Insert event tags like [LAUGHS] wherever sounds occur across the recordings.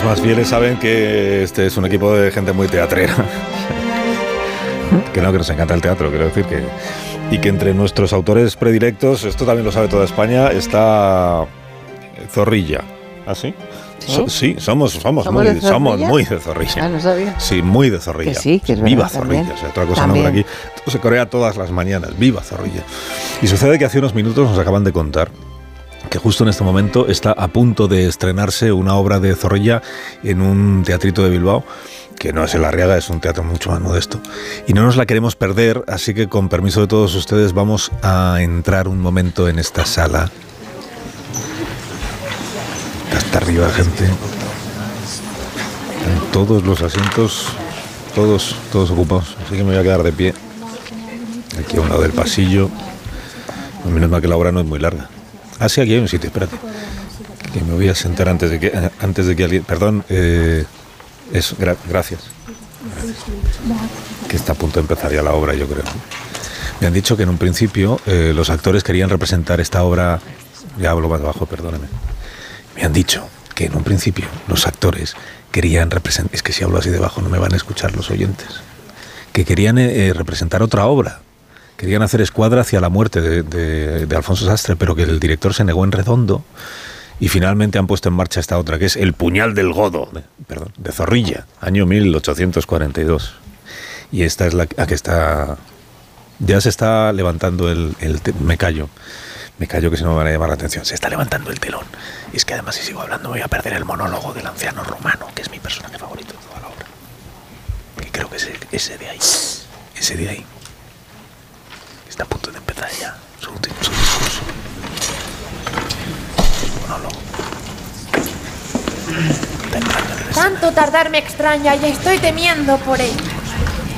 Los oyentes más fieles saben que este es un equipo de gente muy teatrera. [LAUGHS] que no, que nos encanta el teatro, quiero decir que. Y que entre nuestros autores predilectos, esto también lo sabe toda España, está Zorrilla. ¿Ah, sí? So- sí, somos, somos, ¿Somos muy, de somos Zorrilla? muy de Zorrilla. Ah, no sabía. Sí, muy de Zorrilla. Que sí, que es Viva verdad, Zorrilla. también. O sea, otra cosa no por aquí. Esto se corea todas las mañanas. Viva Zorrilla. Y sucede que hace unos minutos nos acaban de contar que justo en este momento está a punto de estrenarse una obra de Zorrilla en un teatrito de Bilbao, que no es el Arriaga, es un teatro mucho más modesto. Y no nos la queremos perder, así que con permiso de todos ustedes vamos a entrar un momento en esta sala. Hasta arriba, gente. En todos los asientos, todos, todos ocupados. Así que me voy a quedar de pie. Aquí a un lado del pasillo. Menos mal que la obra no es muy larga. Sí, aquí hay un sitio, espérate. Que me voy a sentar antes de que, antes de que alguien... Perdón, eh, eso, gra- gracias. Que está a punto de empezar ya la obra, yo creo. Me han dicho que en un principio eh, los actores querían representar esta obra... Ya hablo más bajo, perdóneme. Me han dicho que en un principio los actores querían representar... Es que si hablo así debajo no me van a escuchar los oyentes. Que querían eh, eh, representar otra obra. Querían hacer escuadra hacia la muerte de, de- de Alfonso Sastre, pero que el director se negó en redondo y finalmente han puesto en marcha esta otra, que es El puñal del godo, de, perdón, de Zorrilla, año 1842. Y esta es la la que está... Ya se está levantando el... el me callo. Me callo que si no me van a llamar la atención. Se está levantando el telón. Y es que además si sigo hablando voy a perder el monólogo del anciano romano, que es mi personaje favorito de toda la obra. Que creo que es ese de ahí. Ese de ahí. Está a punto de empezar ya su, último- su discurso. Su monólogo. Tanto tardar me extraña y estoy temiendo por él.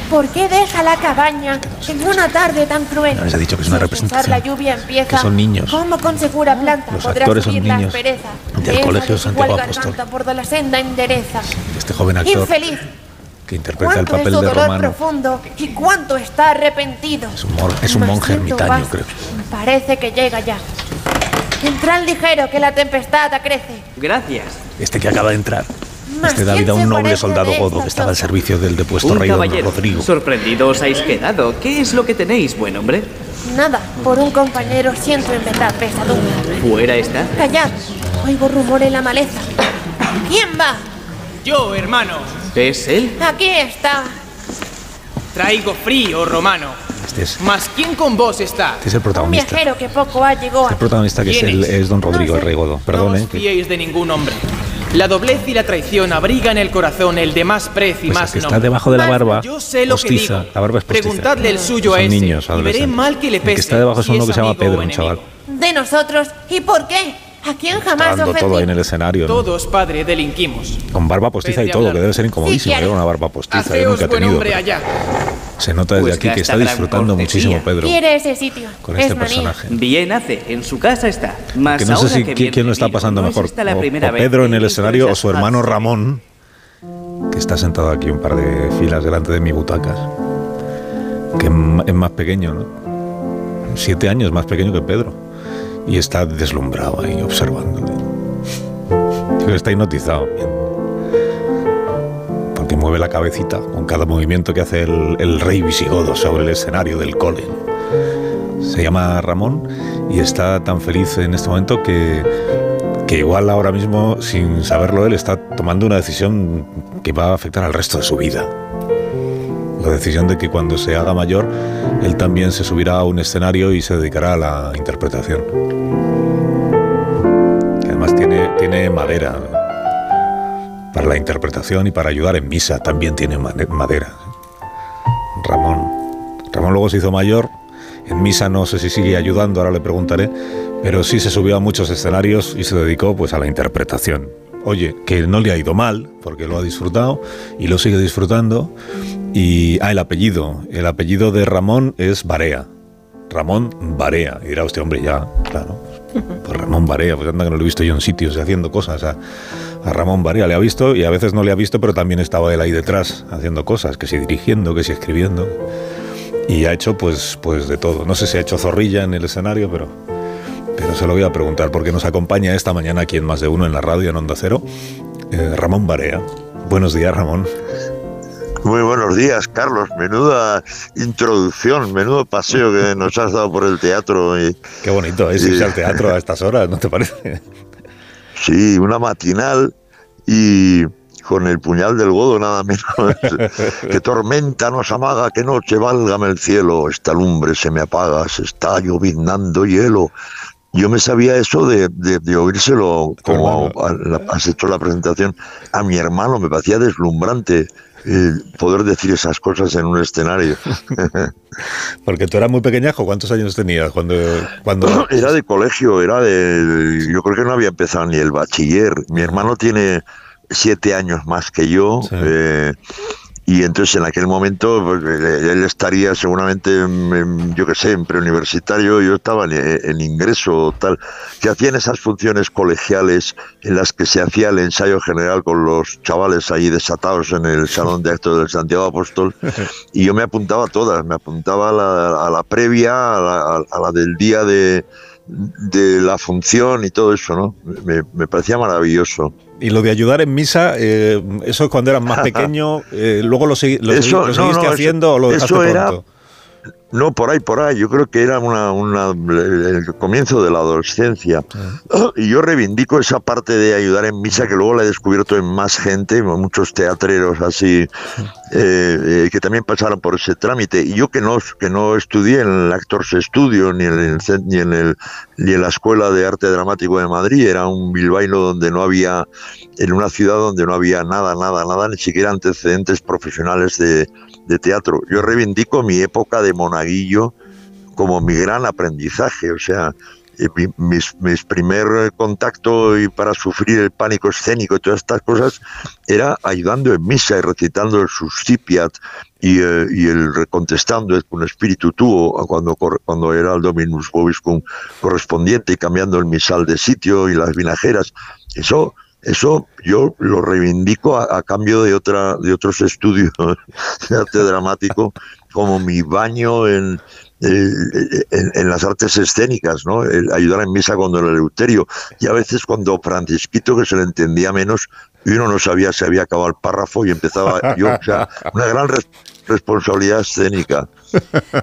¿Por qué deja la cabaña en una tarde tan cruel? No, les he dicho que es una representación, la lluvia empieza. que son niños. ¿Cómo con segura planta Los actores son niños del Colegio Santiago Apóstol. por la senda endereza? Este joven actor Infeliz. Que interpreta el ¿Cuánto es papel su de dolor Romano profundo y cuánto está arrepentido? es un, mor- es un Mas monje ermitaño, creo. Parece que llega ya. Entran ligero que la tempestad acrece. Gracias. Este que acaba de entrar. Mas Este da ¿quién vida a un noble soldado godo que estaba al servicio del depuesto Un rey don caballero. Rodrigo. Sorprendido os habéis quedado. ¿Qué es lo que tenéis, buen hombre? Nada, por un compañero siento en verdad pesadumbre. Fuera está. Callad, oigo rumor en la maleza. ¿Quién va? Yo, hermano, ¿Es él? Aquí está. traigo frío romano. Este es, Mas ¿quién con vos está? este es el Un protagonista. viajero que poco ha llegado El aquí. protagonista que es, ¿Quién el, es? es don Rodrigo, No el sé. rey godo. no Perdón, os eh, que- fiéis de ningún hombre. La doblez y la traición abrigan en el corazón el de más prez y pues el más que está nombre. debajo de la barba Yo sé lo que postiza. digo. La barba es postiza. Preguntadle el suyo Son a ese niños, y veré mal que le El pese. que está debajo es si uno que se llama Pedro, un chaval. De nosotros. ¿Y por qué? ¿A quién jamás Dando ofendí? todo ahí en el escenario. ¿no? Todos, padre, delinquimos. Con barba postiza y todo, hablar. que debe ser incomodísimo. Sí. Lleva una barba postiza, yo Haceos nunca he buen tenido. hombre allá. Se nota desde Pues aquí que está disfrutando muchísimo Pedro Quiere ese sitio. con es este manía. personaje. Bien hace. En su casa está. Que no sé si quién lo está pasando no es mejor, la o- primera o vez Pedro en el escenario o su hermano. Ramón, que está sentado aquí un par de filas delante de mi butacas, que es es más pequeño, ¿no? Siete años más pequeño que Pedro, y está deslumbrado ahí observándole. Está hipnotizado. Porque mueve la cabecita con cada movimiento que hace el, el rey visigodo sobre el escenario del cole. Se llama Ramón y está tan feliz en este momento que, que igual ahora mismo, sin saberlo él, está tomando una decisión que va a afectar al resto de su vida. La decisión de que cuando se haga mayor, él también se subirá a un escenario y se dedicará a la interpretación. Que además tiene, tiene madera. Para la interpretación y para ayudar en misa también tiene madera. Ramón. Ramón luego se hizo mayor. En misa no sé si sigue ayudando, ahora le preguntaré, pero sí se subió a muchos escenarios y se dedicó pues a la interpretación. Oye, que no le ha ido mal, porque lo ha disfrutado y lo sigue disfrutando Y, ah, el apellido. El apellido de Ramón es Barea. Ramón Barea. Y era usted, hombre, ya, claro. Pues Ramón Barea, pues anda que no lo he visto yo en sitios haciendo cosas. A, a Ramón Barea le ha visto y a veces no le ha visto, pero también estaba él ahí detrás haciendo cosas, que si dirigiendo, que si escribiendo. Y ha hecho pues, pues de todo. No sé si ha hecho zorrilla en el escenario, pero, pero se lo voy a preguntar porque nos acompaña esta mañana aquí en Más de Uno en la radio en Onda Cero, eh, Ramón Barea. Buenos días, Ramón. Muy buenos días, Carlos. Menuda introducción, menudo paseo que nos has dado por el teatro. Y, Qué bonito es irse al teatro a estas horas, ¿no te parece? Sí, una matinal y con el puñal del godo nada menos. [LAUGHS] que tormenta nos amaga, que noche válgame el cielo, esta lumbre se me apaga, se está lloviznando hielo. Yo me sabía eso de, de, de oírselo como has hecho la presentación a mi hermano, me parecía deslumbrante poder decir esas cosas en un escenario. [LAUGHS] Porque tú eras muy pequeñajo, ¿cuántos años tenías cuando, cuando [COUGHS] Era de colegio, era de. Yo creo que no había empezado ni el bachiller. Mi hermano tiene siete años más que yo. Sí. eh, y entonces en aquel momento pues, él estaría seguramente, en- en, yo qué sé, en preuniversitario, yo estaba en, en ingreso o tal, que hacían esas funciones colegiales en las que se hacía el ensayo general con los chavales ahí desatados en el salón de actos del Santiago Apóstol [LAUGHS] y yo me apuntaba a todas, me apuntaba a la, a la previa, a la, a la del día de, de la función y todo eso, ¿no? Me, me parecía maravilloso. Y lo de ayudar en misa, eh, eso es cuando eras más [LAUGHS] pequeño, eh, luego lo, segui- lo, segui- seguiste no, haciendo o lo dejaste eso era- pronto. No, por ahí, por ahí. Yo creo que era una, una, el comienzo de la adolescencia. Y yo reivindico esa parte de ayudar en misa que luego la he descubierto en más gente, muchos teatreros así, eh, eh, que también pasaron por ese trámite. Y yo que no, que no estudié en el Actors Studio ni en, el, ni, en el, ni en la Escuela de Arte Dramático de Madrid, era un bilbaíno donde no había, en una ciudad donde no había nada, nada, nada, ni siquiera antecedentes profesionales de, de teatro. Yo reivindico mi época de como mi gran aprendizaje, o sea, mi- mis, mis primer eh, contacto y para sufrir el pánico escénico y todas estas cosas era ayudando en misa y recitando el Suscipiat y, eh, y el recontestando el con espíritu tuo cuando, cuando era el Dominus Vobiscum correspondiente y cambiando el misal de sitio y las vinajeras. Eso eso yo lo reivindico a, a cambio de otra de otros estudios [LAUGHS] de arte dramático como mi baño en, eh, en, en las artes escénicas, ¿no? El ayudar en misa con el Eleuterio y a veces cuando Francisquito que se le entendía menos y uno no sabía si había acabado el párrafo y empezaba yo, o sea, una gran res- responsabilidad escénica.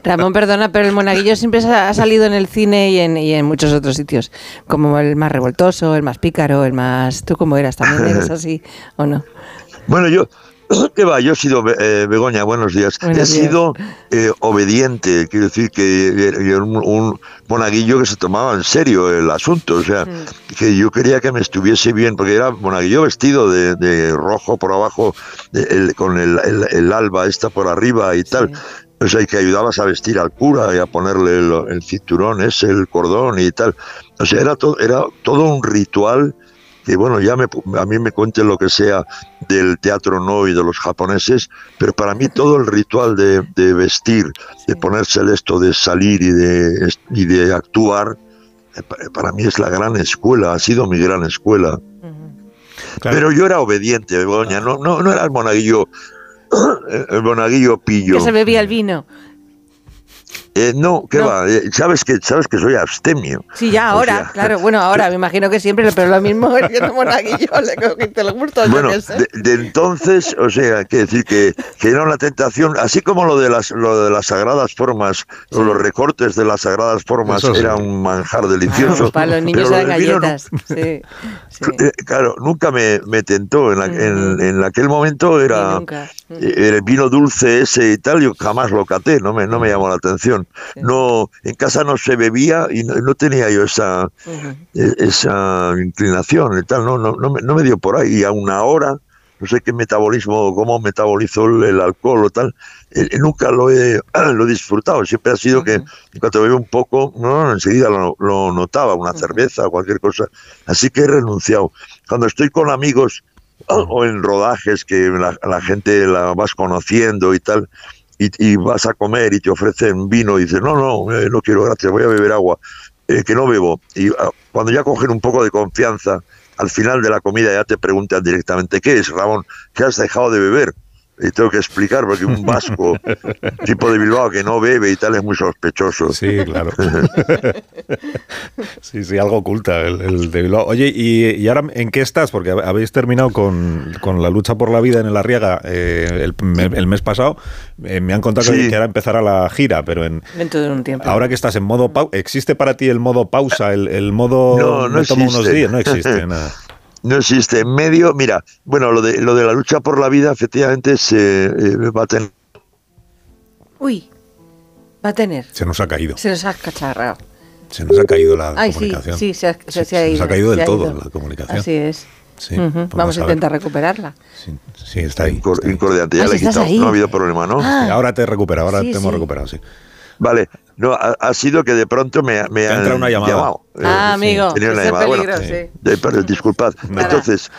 Ramón, perdona, pero el monaguillo siempre ha salido en el cine y en, y en muchos otros sitios, como el más revoltoso, el más pícaro, el más... ¿Tú cómo eras? ¿También eres así o no? Bueno, yo, [CLEARS THROAT] ¿qué va? Yo he sido, eh, Begoña, buenos días. Buenos he días. sido eh, obediente, quiero decir que era un, un monaguillo que se tomaba en serio el asunto, o sea, que yo quería que me estuviese bien, porque era monaguillo vestido de, de rojo por abajo, de- el- con el, el- el alba esta por arriba y tal. O sea, y que ayudabas a vestir al cura y a ponerle el, el cinturón ese, el cordón y tal. O sea, era todo, era todo un ritual que bueno, ya me, a mí me cuenten lo que sea del teatro no y de los japoneses, pero para mí todo el ritual de, de vestir, de ponerse el esto, de salir y de, y de actuar, eh, pa- para mí es la gran escuela, ha sido mi gran escuela. Claro. Pero yo era obediente, Begoña, no, no, no era el monaguillo, [COUGHS] el monaguillo pillo. Que se bebía el vino. Eh, no, ¿qué No. va? Eh, sabes que sabes que soy abstemio. Sí, ya O ahora, sea, claro. Bueno, ahora me imagino que siempre, pero lo mismo [LAUGHS] es que no monaguillo, le cogiste el gusto, yo Bueno, de, de entonces, o sea, que decir que, que era una tentación, así como lo de las lo de las sagradas formas, o los recortes de las sagradas formas Eso sí. era un manjar delicioso. para los niños nu- galletas. Sí, [LAUGHS] sí. eh, Claro, nunca me, me tentó. En, la- en- en aquel momento era nunca. Eh, el vino dulce ese y tal, yo jamás lo caté, no me, no me llamó la atención. Sí. No, en casa no se bebía y no, no tenía yo esa, e- esa inclinación y tal, no, no, no, me, no me dio por ahí. Y aún ahora, no sé qué metabolismo, cómo metabolizo el, el alcohol o tal, eh, nunca lo he, [CLEARS THROAT] lo he disfrutado. Siempre ha sido que en cuanto bebo un poco, no, enseguida lo, lo notaba, una cerveza o cualquier cosa. Así que he renunciado. Cuando estoy con amigos [CLEARS THROAT] o en rodajes que la, la gente la vas conociendo y tal, y, y vas a comer y te ofrecen vino y dices, no, no, eh, no quiero, gracias, voy a beber agua, eh, que no bebo. Y ah, cuando ya cogen un poco de confianza, al final de la comida ya te preguntan directamente, ¿qué es, Ramón? ¿Qué has dejado de beber? Y tengo que explicar porque un vasco, [LAUGHS] tipo de Bilbao que no bebe y tal, es muy sospechoso. Sí, claro. [LAUGHS] sí, sí, algo oculta el, el de Bilbao. Oye, ¿y, y ahora en qué estás? Porque habéis terminado con, con la lucha por la vida en el Arriaga eh, el, me- el mes pasado. Eh, me han contado que- Sí. que ahora empezará la gira, pero en, Dentro de un tiempo. ahora que estás en modo pausa, ¿existe para ti el modo pausa, el, el modo No, no me tomo unos días? No existe [LAUGHS] nada. No existe. En medio, mira, bueno, lo de, lo de la lucha por la vida efectivamente se eh, va a tener Uy, va a tener. Se nos ha caído. Se nos ha cacharrado. Se nos ha caído la Ay, sí, comunicación. sí, se, ha, se- Sí, se ha se ido. nos ha caído se del ha todo ido. la comunicación. Así es. Sí, Ujú, pues Vamos a a intentar recuperarla. Sí, sí, está ahí. incor- está ahí. incordiante. Ya Ah, le he quitado. ahí. No ha habido problema, ¿no? Ah. Ahora te recupera, ahora Sí, te hemos sí. recuperado, sí. Vale. No, ha, ha sido que de pronto me, me han entrado una llamada. llamado. Ah, Eh, amigo, tenía una llamada. Peligro, sí. Pero disculpad. Nada. Entonces,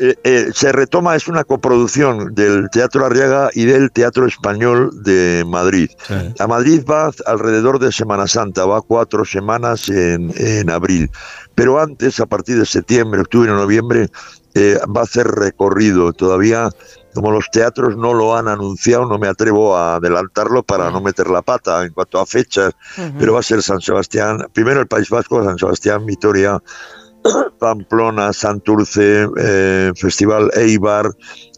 eh, eh, se retoma, es una coproducción del Teatro Arriaga y del Teatro Español de Madrid. Sí. A Madrid va alrededor de Semana Santa, va cuatro semanas en, en abril. Pero antes, a partir de septiembre, octubre, noviembre, eh, va a hacer recorrido. Todavía, como los teatros no lo han anunciado, no me atrevo a adelantarlo para no meter la pata en cuanto a fechas, pero va a ser San Sebastián, primero el País Vasco, San Sebastián, Vitoria, [COUGHS] Pamplona, Santurce, eh, Festival Eibar,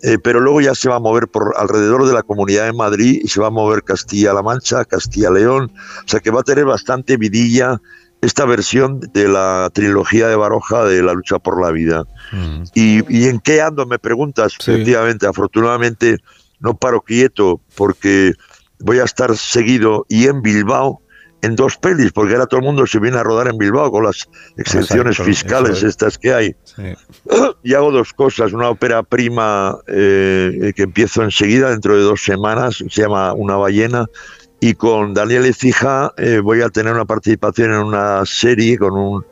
eh, pero luego ya se va a mover por alrededor de la Comunidad de Madrid y se va a mover Castilla-La Mancha, Castilla-León, o sea que va a tener bastante vidilla esta versión de la trilogía de Baroja de la lucha por la vida. Mm. ¿Y, y en qué ando? Me preguntas. Sí. Efectivamente, afortunadamente no paro quieto porque voy a estar seguido y en Bilbao en dos pelis, porque ahora todo el mundo se viene a rodar en Bilbao con las exenciones Exacto, fiscales es. estas que hay. Sí. [CLEARS THROAT] Y hago dos cosas, una ópera prima eh, que empiezo enseguida, dentro de dos semanas, se llama Una ballena, y con Daniel Ecija eh, voy a tener una participación en una serie con un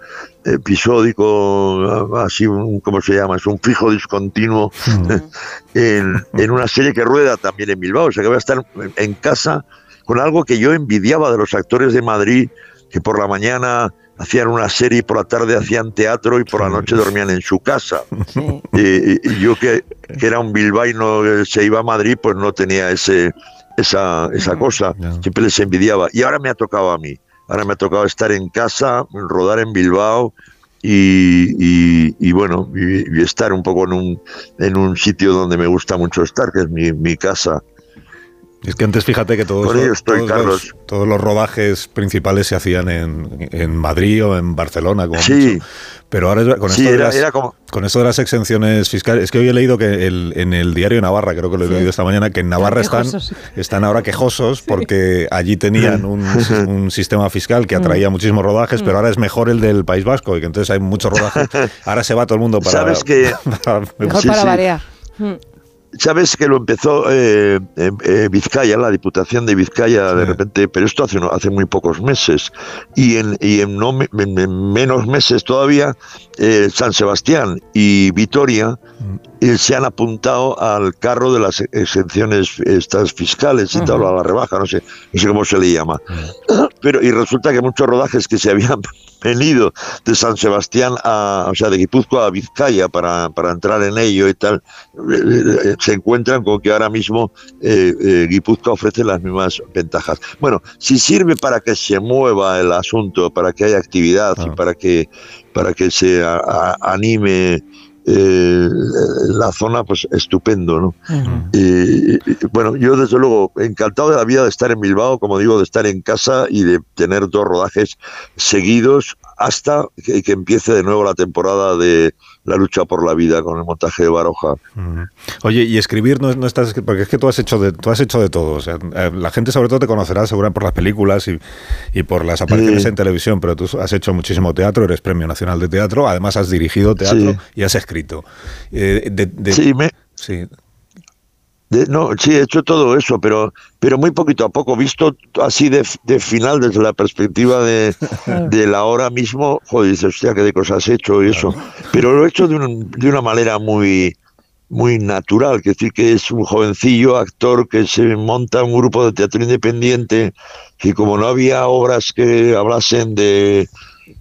episódico, así, un, ¿cómo se llama? Es un fijo discontinuo [LAUGHS] en, en una serie que rueda también en Bilbao, o sea que voy a estar en casa con algo que yo envidiaba de los actores de Madrid, que por la mañana hacían una serie por la tarde hacían teatro y por la noche dormían en su casa. Y, y yo que, que era un bilbaíno que se iba a Madrid, pues no tenía ese esa, esa cosa. Siempre les envidiaba. Y ahora me ha tocado a mí. Ahora me ha tocado estar en casa, rodar en Bilbao y, y- y bueno, y, y estar un poco en un, en un sitio donde me gusta mucho estar, que es mi, mi casa. Es que antes fíjate que todos, los, estoy, todos, los, todos los rodajes principales se hacían en, en Madrid o en Barcelona, como Sí. mucho. Pero ahora es- con Sí, esto, de era- las, era como- con esto de las exenciones fiscales, es que hoy he leído que el- en el diario Navarra, creo que lo he leído esta mañana, que en Navarra están, están ahora quejosos porque allí tenían un, [LAUGHS] un sistema fiscal que atraía muchísimos rodajes, pero ahora es mejor el del País Vasco y que entonces hay muchos rodajes. [LAUGHS] Ahora se va todo el mundo para... ¿Sabes que- [LAUGHS] para- Mejor Sí, para sí. variar. Mm. Sabes que lo empezó eh, eh, Vizcaya, la Diputación de Vizcaya, de repente, pero esto hace, hace muy pocos meses. Y en, y en, no, en- en menos meses todavía, eh, San Sebastián y Vitoria se han apuntado al carro de las exenciones estas fiscales y tal, a la rebaja, no sé, no sé cómo se le llama. Pero, y resulta que muchos rodajes que se habían [LAUGHS] venido de San Sebastián a, o sea, de Guipúzcoa a Vizcaya para, para entrar en ello y tal, eh, eh, se encuentran con que ahora mismo eh, eh, Guipúzcoa ofrece las mismas ventajas. Bueno, si sirve para que se mueva el asunto, para que haya actividad y para que, para que se a- a- anime eh, la zona, pues estupendo, ¿no? Y, y, bueno, yo desde luego encantado de la vida de estar en Bilbao, como digo, de estar en casa y de tener dos rodajes seguidos hasta que, que empiece de nuevo la temporada de la lucha por la vida con el montaje de Baroja. Mm. Oye, y escribir no, no estás porque es que tú has hecho de tú has hecho de todo, o sea, eh, la gente sobre todo te conocerá seguramente por las películas y, y por las apariciones Sí. en televisión, pero tú has hecho muchísimo teatro, eres Premio Nacional de Teatro, además has dirigido teatro Sí. y has escrito. Eh, de- de- Sí, me, sí. De- no, sí, he hecho todo eso, pero, pero muy poquito a poco, visto así de, de final desde la perspectiva de, [LAUGHS] de la hora mismo, joder, dices, hostia, qué de cosas he hecho y eso. Pero lo he hecho de, un- de una manera muy, muy natural, que decir que es un jovencillo actor que se monta un grupo de teatro independiente, que como no había obras que hablasen de,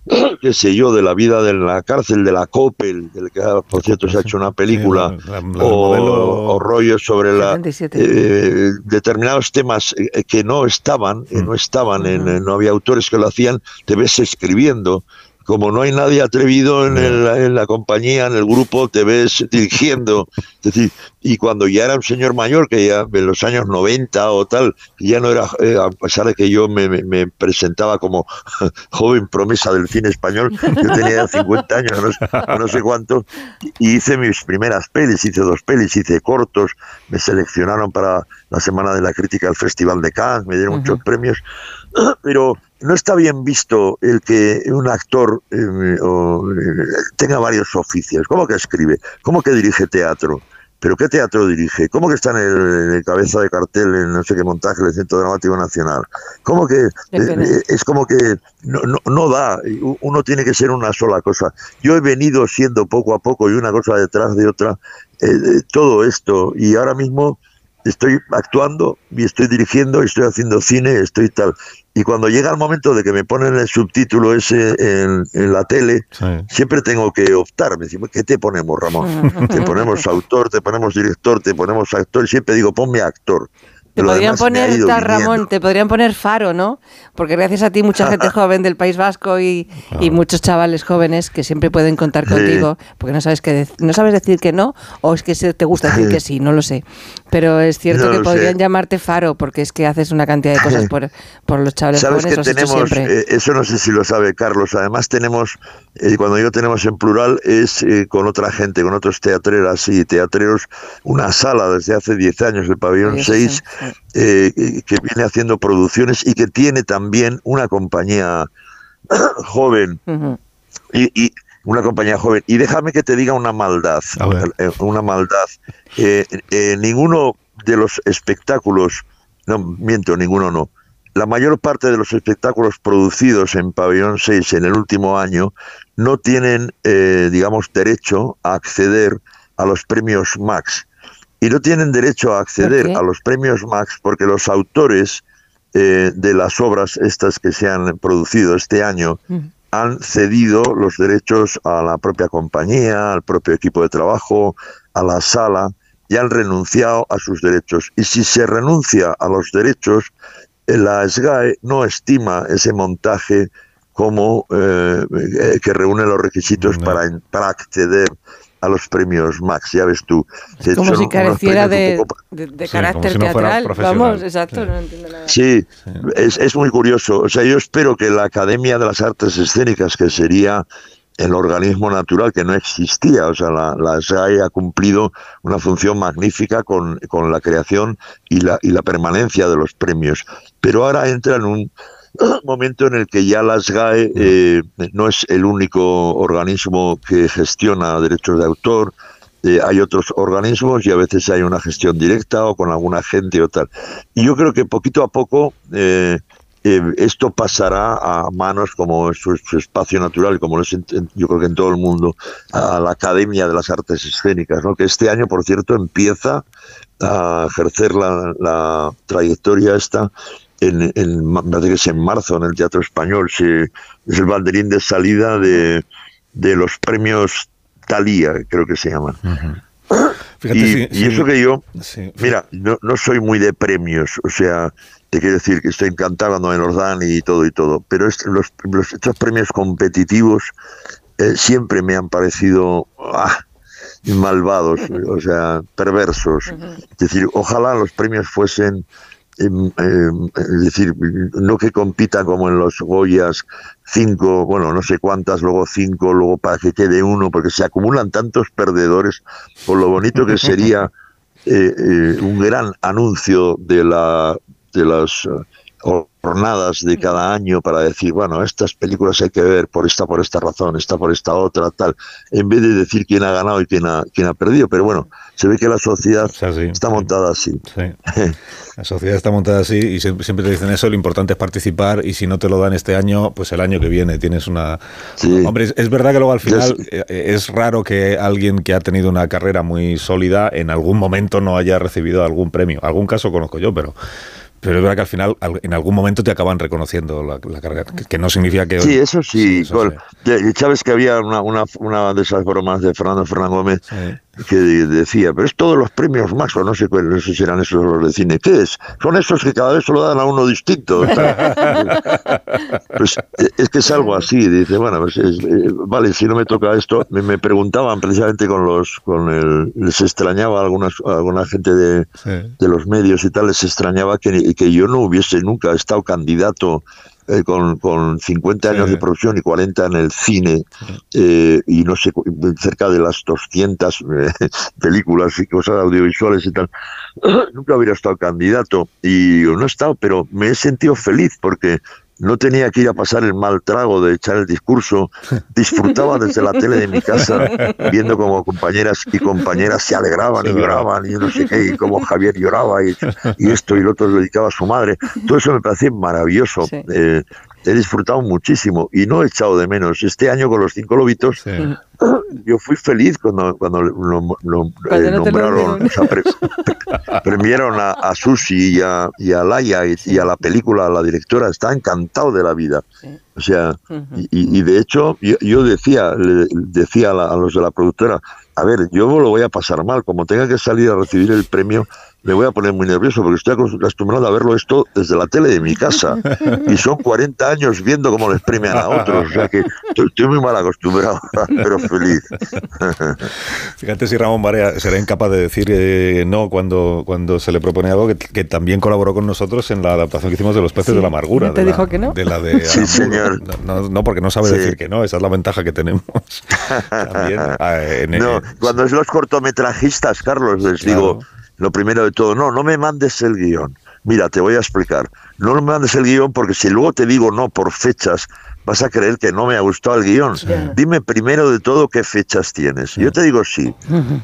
[CLEARS THROAT] qué sé yo, de la vida de la cárcel, de la Coppel, del que por cierto se ha hecho una película, Sí, la- la- o, modelo- o rollos sobre la, 77. eh, determinados temas eh, que no estaban, eh, no estaban, en, eh, no había autores que lo hacían, te ves escribiendo. Como no hay nadie atrevido en, el- en la compañía, en el grupo, te ves dirigiendo. Es decir, y cuando ya era un señor mayor, que ya en los años 90 o tal, ya no era, eh, a pesar de que yo me, me- me presentaba como [LAUGHS] joven promesa del cine español, yo tenía 50 años, no sé, no sé cuánto, y hice mis primeras pelis, hice dos pelis, hice cortos, me seleccionaron para la Semana de la Crítica del Festival de Cannes, me dieron muchos premios, [CLEARS THROAT] pero no está bien visto el que un actor eh, o, eh, tenga varios oficios. ¿Cómo que escribe? ¿Cómo que dirige teatro? ¿Pero qué teatro dirige? ¿Cómo que está en el, en el cabeza de cartel en no sé qué montaje del Centro Dramático Nacional? ¿Cómo que eh, es como que no, no, no da? Uno tiene que ser una sola cosa. Yo he venido siendo poco a poco y una cosa detrás de otra todo esto y ahora mismo estoy actuando y estoy dirigiendo, y estoy haciendo cine, estoy tal. Y cuando llega el momento de que me ponen el subtítulo ese en, en la tele, Sí. siempre tengo que optar. Me decimos, ¿qué te ponemos, Ramón? Te ponemos [LAUGHS] autor, te ponemos director, te ponemos actor. Y siempre digo, ponme actor. Te podrían poner. Ramón, te podrían poner Faro, ¿no? Porque gracias a ti mucha gente [LAUGHS] joven del País Vasco y, y muchos chavales jóvenes que siempre pueden contar contigo, porque no sabes que no sabes decir que no o es que se- te gusta decir que [LAUGHS] sí, no lo sé. Pero es cierto No que podrían sé. llamarte Faro porque es que haces una cantidad de cosas [LAUGHS] por, por los chavales Sabes jóvenes, que tenemos, siempre. eh, eso no sé si lo sabe Carlos, además tenemos, eh, cuando yo tenemos en plural, es eh, con otra gente, con otros teatreras y teatreros, una sala desde hace 10 años, el pabellón Sí, eso 6, sí. Eh, que viene haciendo producciones y que tiene también una compañía [CLEARS THROAT] joven y, y una compañía joven. Y déjame que te diga una maldad, eh, una maldad. Eh, eh, ninguno de los espectáculos, no miento, ninguno no. La mayor parte de los espectáculos producidos en Pabellón 6 en el último año no tienen, eh, digamos, derecho a acceder a los premios Max. Y no tienen derecho a acceder a los premios Max porque los autores eh, de las obras estas que se han producido este año han cedido los derechos a la propia compañía, al propio equipo de trabajo, a la sala, y han renunciado a sus derechos. Y si se renuncia a los derechos, eh, la SGAE no estima ese montaje como eh, que reúne los requisitos No. para, para acceder a los premios Max, ya ves tú. Como si careciera de, poco- de- de Sí, carácter como si no fuera teatral. Vamos, exacto, Sí. no entiendo nada. Sí, es, es muy curioso. O sea, yo espero que la Academia de las Artes Escénicas, que sería el organismo natural que no existía, o sea, la, la SAE ha cumplido una función magnífica con, con la creación y la, y la permanencia de los premios. Pero ahora entra en un momento en el que ya la SGAE eh, no es el único organismo que gestiona derechos de autor, eh, hay otros organismos y a veces hay una gestión directa o con alguna gente o tal. Y yo creo que poquito a poco eh, esto pasará a manos como es su, espacio natural, como lo es en- yo creo que en todo el mundo, a la Academia de las Artes Escénicas, ¿no? que este año, por cierto, empieza a ejercer la, la trayectoria esta. En, en, parece que es en marzo en el Teatro Español, se- es el banderín de salida de, de los premios Talía, creo que se llaman. Fíjate, y, sí, y sí. eso que yo, Sí, mira, no, no soy muy de premios, o sea, te quiero decir que estoy encantado cuando me los dan y todo y todo, pero es- los, los- estos premios competitivos eh, siempre me han parecido ah, malvados, o sea, perversos. Es decir, ojalá los premios fuesen, em, em, es decir, no que compitan como en los Goyas, cinco, bueno, no sé cuántas, luego cinco, luego para que quede uno, porque se acumulan tantos perdedores, por lo bonito que sería [LAUGHS] eh, eh, un gran anuncio de la de las eh, jornadas de cada año para decir, bueno, estas películas hay que ver por esta, por esta razón, esta por esta otra, tal, en vez de decir quién ha ganado y quién ha, quién ha perdido. Pero bueno, se ve que la sociedad está montada así. [LAUGHS] La sociedad está montada así y siempre te dicen eso, lo importante es participar y si no te lo dan este año, pues el año que viene tienes una... Hombre, es, verdad que luego al final eh, es raro que alguien que ha tenido una carrera muy sólida en algún momento no haya recibido algún premio. Algún caso conozco yo, pero pero es verdad que al final, en algún momento te acaban reconociendo la, carrera, que, no significa que... Sí, eso sí. Sabes que había una, una, una, de esas bromas de Fernando Fernán Gómez que decía, pero es todos los premios Max, o no sé, no sé si eran esos los de cine. ¿Qué es? Son esos que cada vez se lo dan a uno distinto. [LAUGHS] pues eh, es que es algo así. Dice, bueno, pues eh, vale, si no me toca esto, me, preguntaban precisamente con los, con el, les extrañaba a algunas, alguna gente de, de los medios y tal, les extrañaba que, que yo no hubiese nunca estado candidato eh, con, con 50 años de producción y 40 en el cine eh, y no sé, cerca de las 200 eh, [LAUGHS] películas y cosas audiovisuales y tal, [CLEARS THROAT] nunca hubiera estado candidato y no he estado, pero me he sentido feliz porque no tenía que ir a pasar el mal trago de echar el discurso, [LAUGHS] disfrutaba desde la tele de mi casa, [LAUGHS] viendo como compañeras y compañeras se alegraban y lloraban, y no sé qué, y como Javier lloraba, y, esto y lo otro dedicaba a su madre. Todo eso me parecía maravilloso. Eh, he disfrutado muchísimo y no he echado de menos. Este año con los cinco lobitos, [CLEARS THROAT] yo fui feliz cuando, cuando lo, eh, nombraron, [LAUGHS] premiaron a, a, Susi y a, y a Laia y, a la película, a la directora, está encantado de la vida. O sea, y, de hecho, yo, decía, le decía a, los de la productora, a ver, yo lo voy a pasar mal, como tenga que salir a recibir el premio, me voy a poner muy nervioso porque estoy acostumbrado a verlo esto desde la tele de mi casa [LAUGHS] y son 40 años viendo cómo les premian a otros, o sea que estoy muy mal acostumbrado, [LAUGHS] pero feliz. [LAUGHS] Fíjate si Ramón Barea será incapaz de decir eh, no cuando, cuando se le propone algo que, también colaboró con nosotros en la adaptación que hicimos de Los peces de la amargura. ¿Te dijo que no? De la de sí, señor. No, porque no sabe decir que no, esa es la ventaja que tenemos. también, ah, no, cuando es los cortometrajistas, Carlos, les digo lo primero de todo, no, no me mandes el guion. Mira, te voy a explicar. No me mandes el guion porque si luego te digo no por fechas, vas a creer que no me ha gustado el guion. Dime primero de todo qué fechas tienes. Yo te digo sí,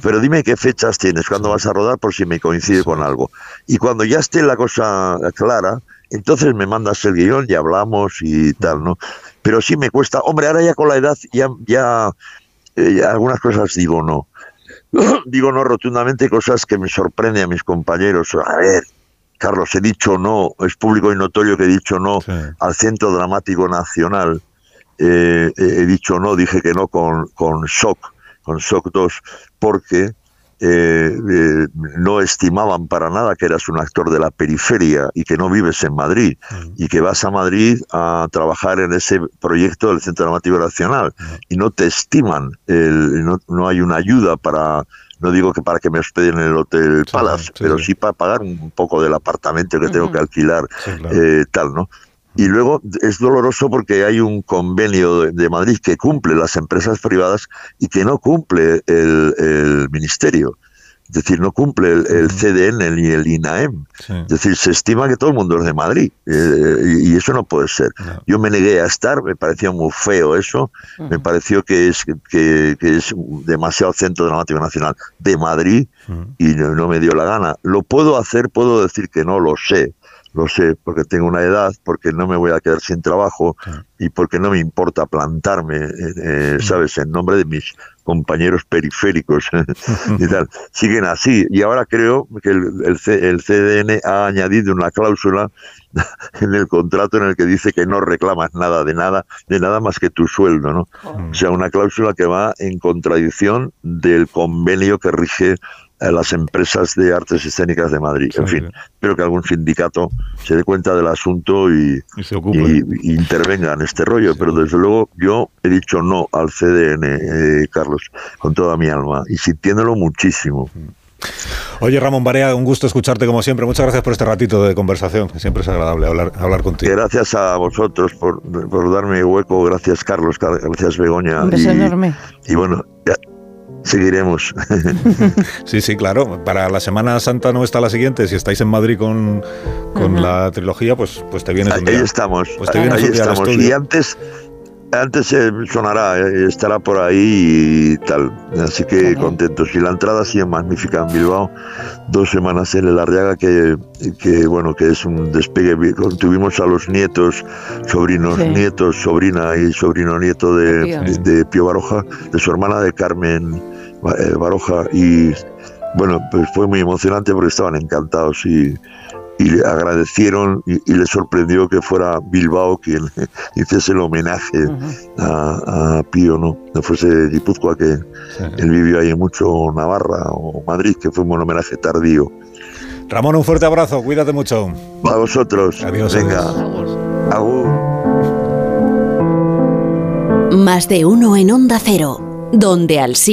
pero dime qué fechas tienes, cuando vas a rodar por si me coincide con algo. Y cuando ya esté la cosa clara, entonces me mandas el guion y hablamos y tal, ¿no? Pero sí me cuesta, hombre, ahora ya con la edad ya, ya, eh, ya algunas cosas digo no. [COUGHS] digo no rotundamente cosas que me sorprenden a mis compañeros. A ver, Carlos, he dicho no, es público y notorio que he dicho no al Centro Dramático Nacional. Eh, he dicho no, dije que no con, con Shock, con Shock 2, porque eh, eh, no estimaban para nada que eras un actor de la periferia y que no vives en Madrid mm. y que vas a Madrid a trabajar en ese proyecto del Centro Dramático Nacional mm. y no te estiman, no, no, hay una ayuda para, no digo que para que me hospeden en el Hotel Palace, pero sí. para pagar un poco del apartamento que tengo que alquilar, eh, tal, ¿no? Y luego es doloroso porque hay un convenio de, Madrid que cumple las empresas privadas y que no cumple el, ministerio. Es decir, no cumple el, CDN ni el INAEM. Es decir, se estima que todo el mundo es de Madrid eh, y, eso no puede ser. Yo me negué a estar, me parecía muy feo eso, me pareció que es, que, es demasiado Centro Dramático Nacional de Madrid y no me dio la gana. Lo puedo hacer, puedo decir que no lo sé, lo sé, porque tengo una edad, porque no me voy a quedar sin trabajo y porque no me importa plantarme, eh, eh, ¿sabes?, en nombre de mis compañeros periféricos [LAUGHS] y tal. [LAUGHS] Siguen así. Y ahora creo que el, el, CDN ha añadido una cláusula [LAUGHS] en el contrato en el que dice que no reclamas nada de nada, de nada más que tu sueldo, ¿no? O sea, una cláusula que va en contradicción del convenio que rige las empresas de artes escénicas de Madrid. En fin, espero que algún sindicato se dé cuenta del asunto y, intervenga en este rollo. Pero desde luego yo he dicho no al CDN, eh, Carlos, con toda mi alma y sintiéndolo muchísimo. Oye, Ramón Barea, un gusto escucharte como siempre. Muchas gracias por este ratito de conversación. Siempre es agradable hablar, hablar contigo. Gracias a vosotros por, por darme hueco. Gracias, Carlos. Gracias, Begoña. Un beso enorme. Y bueno, seguiremos. [LAUGHS] Sí, sí, claro. Para la Semana Santa no está la siguiente. Si estáis en Madrid con, con la trilogía, pues, pues te vienes un Ahí estamos, Pues te vienes ahí un día al estamos. Y antes, antes eh, sonará, eh, estará por ahí y tal. Así que contentos. Y la entrada sí es magnífica en Bilbao. Dos semanas en el Arriaga, que, que bueno, que es un despegue. Vi- Tuvimos a los nietos, sobrinos, Sí. nietos, sobrina y sobrino nieto de, Pío. de, de Pío Baroja, de su hermana de Carmen Baroja. Y bueno, pues fue muy emocionante porque estaban encantados y, y le agradecieron y, y les sorprendió que fuera Bilbao quien [LAUGHS] hiciese el homenaje a, a Pío, ¿no? No fuese Guipúzcoa, que Sí. él vivió ahí mucho, Navarra o Madrid, que fue un homenaje tardío. Ramón, un fuerte abrazo. Cuídate mucho. A vosotros. Adiós, Venga. adiós. Agur. Más de uno en Onda Cero, donde al sí